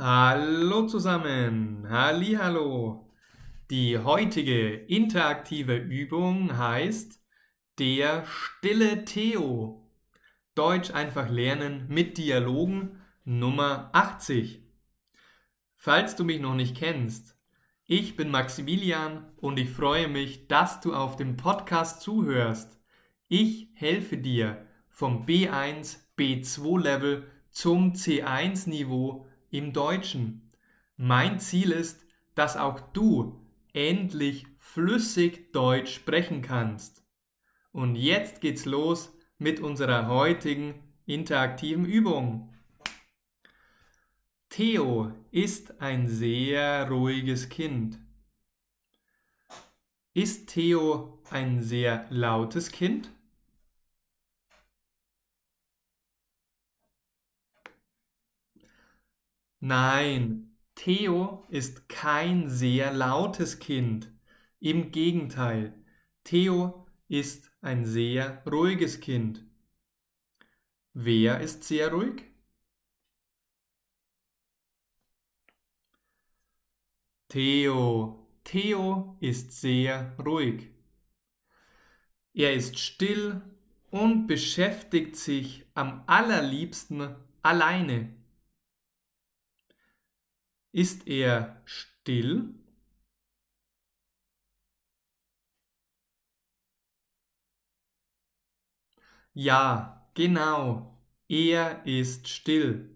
Hallo zusammen, Hallo. Die heutige interaktive Übung heißt Der stille Theo. Deutsch einfach lernen mit Dialogen Nummer 80. Falls du mich noch nicht kennst, ich bin Maximilian und ich freue mich, dass du auf dem Podcast zuhörst. Ich helfe dir vom B1, B2 Level zum C1 Niveau im Deutschen. Mein Ziel ist, dass auch du endlich flüssig Deutsch sprechen kannst. Und jetzt geht's los mit unserer heutigen interaktiven Übung. Theo ist ein sehr ruhiges Kind. Ist Theo ein sehr lautes Kind? Nein, Theo ist kein sehr lautes Kind. Im Gegenteil, Theo ist ein sehr ruhiges Kind. Wer ist sehr ruhig? Theo. Theo ist sehr ruhig. Er ist still und beschäftigt sich am allerliebsten alleine. Ist er still? Ja, genau. Er ist still.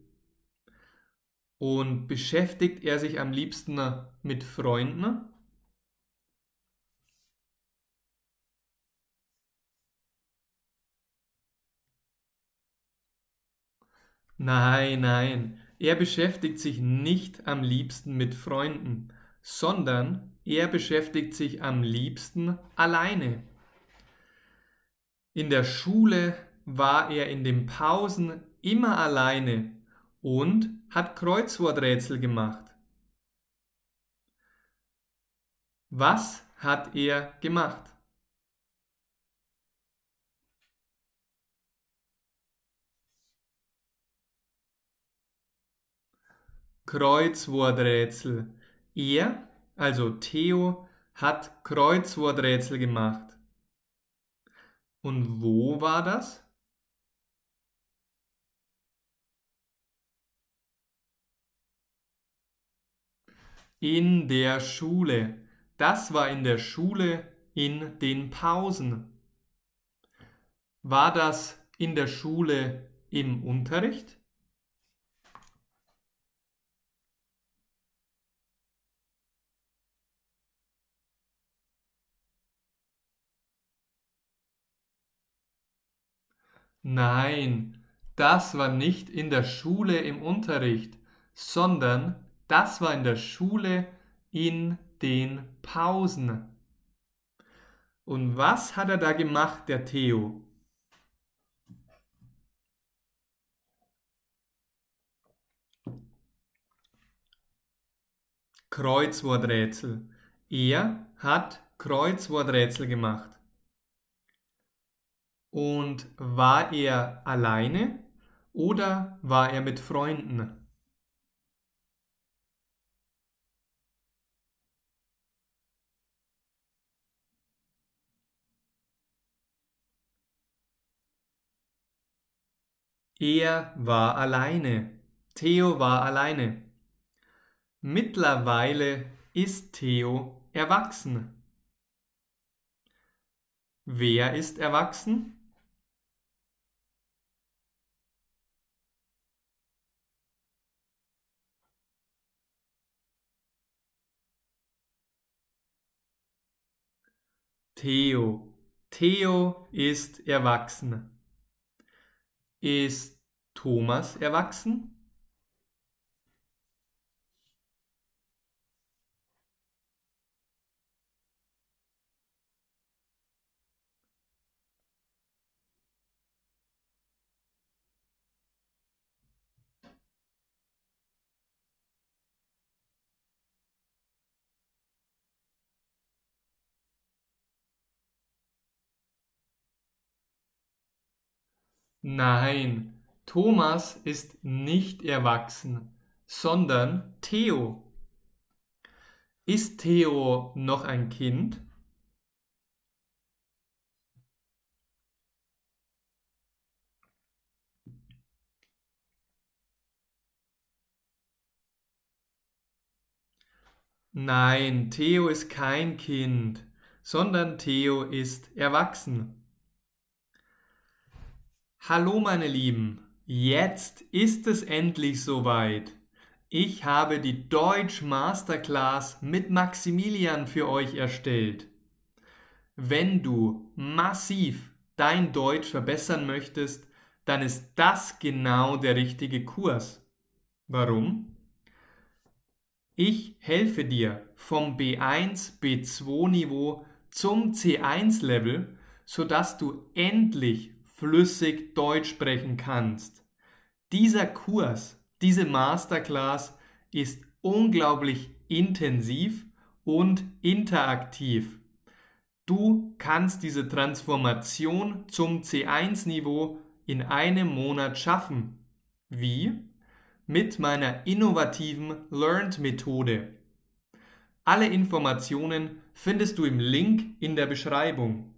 Und beschäftigt er sich am liebsten mit Freunden? Nein, nein. Er beschäftigt sich nicht am liebsten mit Freunden, sondern er beschäftigt sich am liebsten alleine. In der Schule war er in den Pausen immer alleine und hat Kreuzworträtsel gemacht. Was hat er gemacht? Kreuzworträtsel. Er, also Theo, hat Kreuzworträtsel gemacht. Und wo war das? In der Schule. Das war in der Schule in den Pausen. War das in der Schule im Unterricht? Nein, das war nicht in der Schule im Unterricht, sondern das war in der Schule in den Pausen. Und was hat er da gemacht, der Theo? Kreuzworträtsel. Er hat Kreuzworträtsel gemacht. Und war er alleine oder war er mit Freunden? Er war alleine. Theo war alleine. Mittlerweile ist Theo erwachsen. Wer ist erwachsen? Theo. Theo ist erwachsen. Ist Thomas erwachsen? Nein, Thomas ist nicht erwachsen, sondern Theo. Ist Theo noch ein Kind? Nein, Theo ist kein Kind, sondern Theo ist erwachsen. Hallo meine Lieben, jetzt ist es endlich soweit. Ich habe die Deutsch Masterclass mit Maximilian für euch erstellt. Wenn du massiv dein Deutsch verbessern möchtest, dann ist das genau der richtige Kurs. Warum? Ich helfe dir vom B1, B2 Niveau zum C1 Level, sodass du endlich flüssig Deutsch sprechen kannst. Dieser Kurs, diese Masterclass ist unglaublich intensiv und interaktiv. Du kannst diese Transformation zum C1 Niveau in einem Monat schaffen. Wie? mit meiner innovativen Learned-Methode. Alle Informationen findest du im Link in der Beschreibung.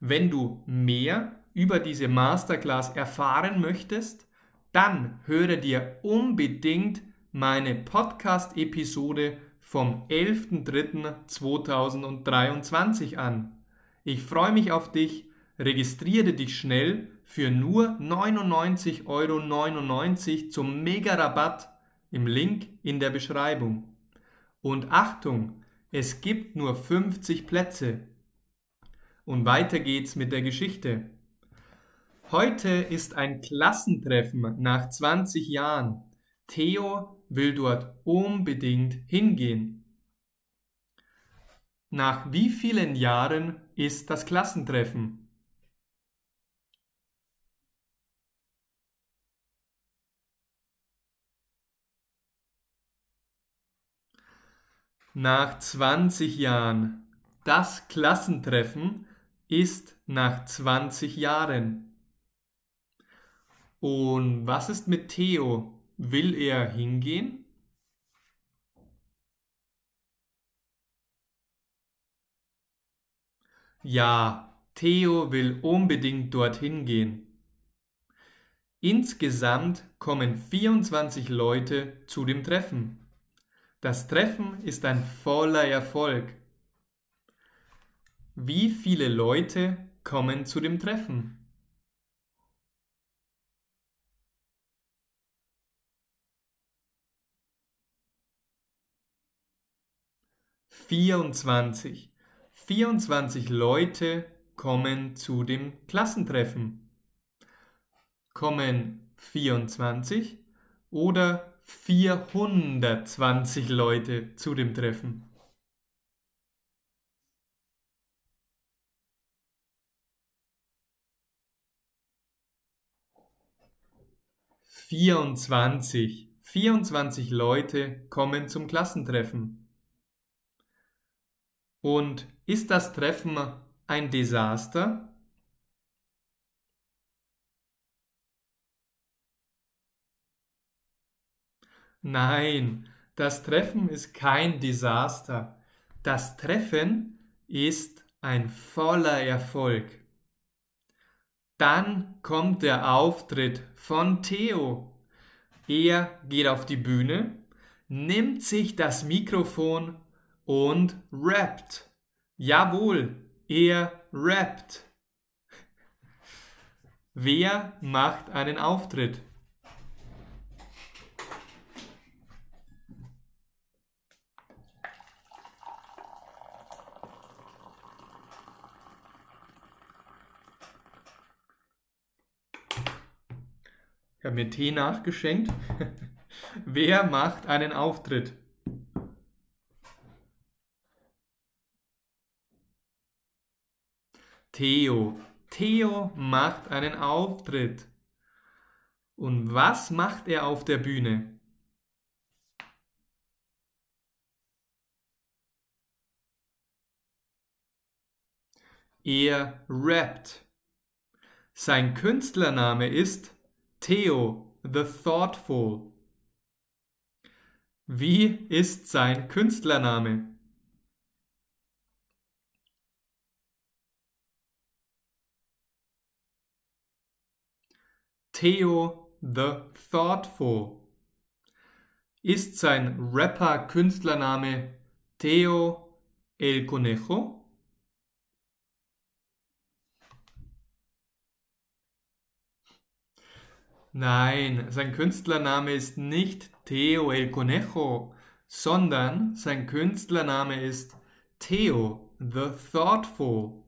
Wenn du mehr über diese Masterclass erfahren möchtest, dann höre dir unbedingt meine Podcast-Episode vom 11.03.2023 an. Ich freue mich auf dich, registriere dich schnell für nur 99,99 Euro zum Mega-Rabatt im Link in der Beschreibung. Und Achtung, es gibt nur 50 Plätze. Und weiter geht's mit der Geschichte. Heute ist ein Klassentreffen nach 20 Jahren. Theo will dort unbedingt hingehen. Nach wie vielen Jahren ist das Klassentreffen? nach 20 Jahren. Das Klassentreffen ist nach 20 Jahren. Und was ist mit Theo? Will er hingehen? Ja, Theo will unbedingt dorthin gehen. Insgesamt kommen 24 Leute zu dem Treffen. Das Treffen ist ein voller Erfolg. Wie viele Leute kommen zu dem Treffen? Vierundzwanzig. Vierundzwanzig Leute kommen zu dem Klassentreffen. Kommen vierundzwanzig oder 420 Leute zu dem Treffen. Vierundzwanzig. 24 Leute kommen zum Klassentreffen. Und ist das Treffen ein Desaster? Nein, das Treffen ist kein Desaster. Das Treffen ist ein voller Erfolg. Dann kommt der Auftritt von Theo. Er geht auf die Bühne, nimmt sich das Mikrofon und rappt. Jawohl, er rappt. Wer macht einen Auftritt? Ich habe mir Tee nachgeschenkt. Wer macht einen Auftritt? Theo. Theo macht einen Auftritt. Und was macht er auf der Bühne? Er rappt. Sein Künstlername ist Theo, the Thoughtful. Wie ist sein Künstlername? Theo the Thoughtful. Ist sein Rapper-Künstlername Theo El Conejo? Nein, sein Künstlername ist nicht Theo El Conejo, sondern sein Künstlername ist Theo the Thoughtful.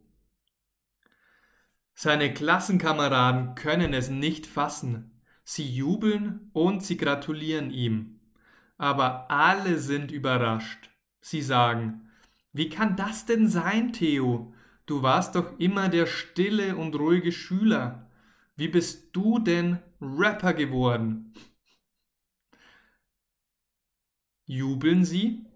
Seine Klassenkameraden können es nicht fassen. Sie jubeln und sie gratulieren ihm. Aber alle sind überrascht. Sie sagen, wie kann das denn sein, Theo? Du warst doch immer der stille und ruhige Schüler. Wie bist du denn Rapper geworden? Jubeln sie?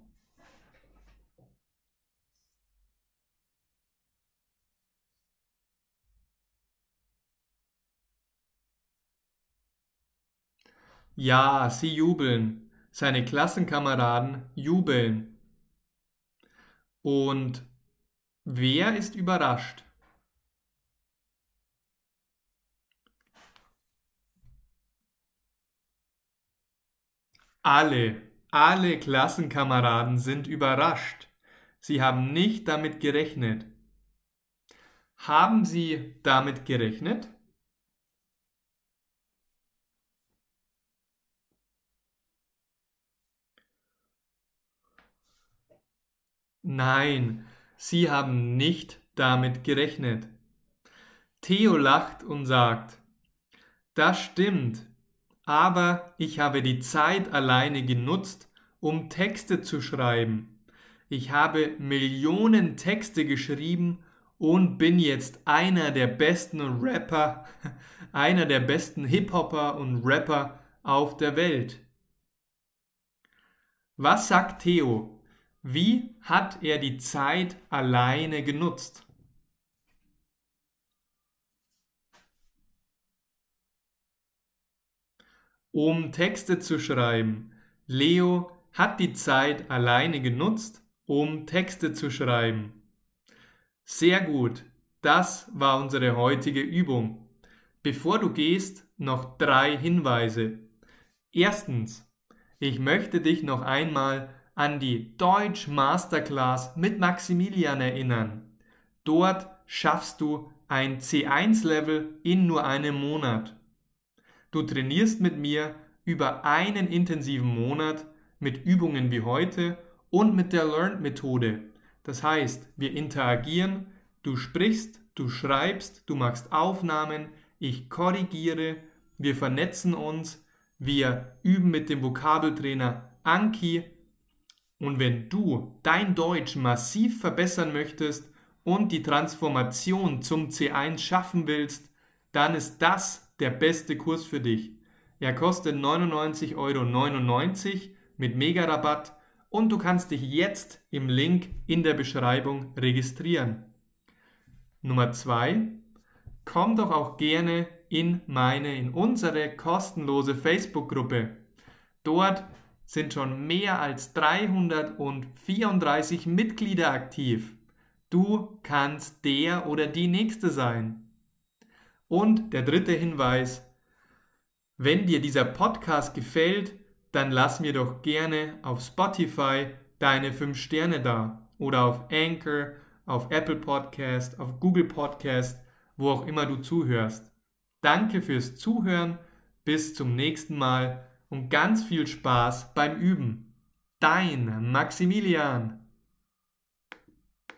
Ja, sie jubeln. Seine Klassenkameraden jubeln. Und wer ist überrascht? Alle, alle Klassenkameraden sind überrascht. Sie haben nicht damit gerechnet. Haben Sie damit gerechnet? Nein, Sie haben nicht damit gerechnet. Theo lacht und sagt, das stimmt, aber ich habe die Zeit alleine genutzt, um Texte zu schreiben. Ich habe Millionen Texte geschrieben und bin jetzt einer der besten Rapper, einer der besten Hip-Hopper und Rapper auf der Welt. Was sagt Theo? Wie hat er die Zeit alleine genutzt? Um Texte zu schreiben. Leo hat die Zeit alleine genutzt, um Texte zu schreiben. Sehr gut, das war unsere heutige Übung. Bevor du gehst, noch drei Hinweise. Erstens, ich möchte dich noch einmal an die Deutsch Masterclass mit Maximilian erinnern. Dort schaffst du ein C1-Level in nur einem Monat. Du trainierst mit mir über einen intensiven Monat mit Übungen wie heute und mit der Learn-Methode. Das heißt, wir interagieren, du sprichst, du schreibst, du machst Aufnahmen, ich korrigiere, wir vernetzen uns, wir üben mit dem Vokabeltrainer Anki und wenn du dein Deutsch massiv verbessern möchtest und die Transformation zum C1 schaffen willst, dann ist das der beste Kurs für dich. Er kostet 99,99 Euro mit Mega-Rabatt und du kannst dich jetzt im Link in der Beschreibung registrieren. Nummer 2. Komm doch auch gerne in meine, in unsere kostenlose Facebook-Gruppe. Dort sind schon mehr als 334 Mitglieder aktiv. Du kannst der oder die Nächste sein. Und der dritte Hinweis, wenn dir dieser Podcast gefällt, dann lass mir doch gerne auf Spotify deine 5 Sterne da oder auf Anchor, auf Apple Podcast, auf Google Podcast, wo auch immer du zuhörst. Danke fürs Zuhören, bis zum nächsten Mal und ganz viel Spaß beim Üben. Dein Maximilian.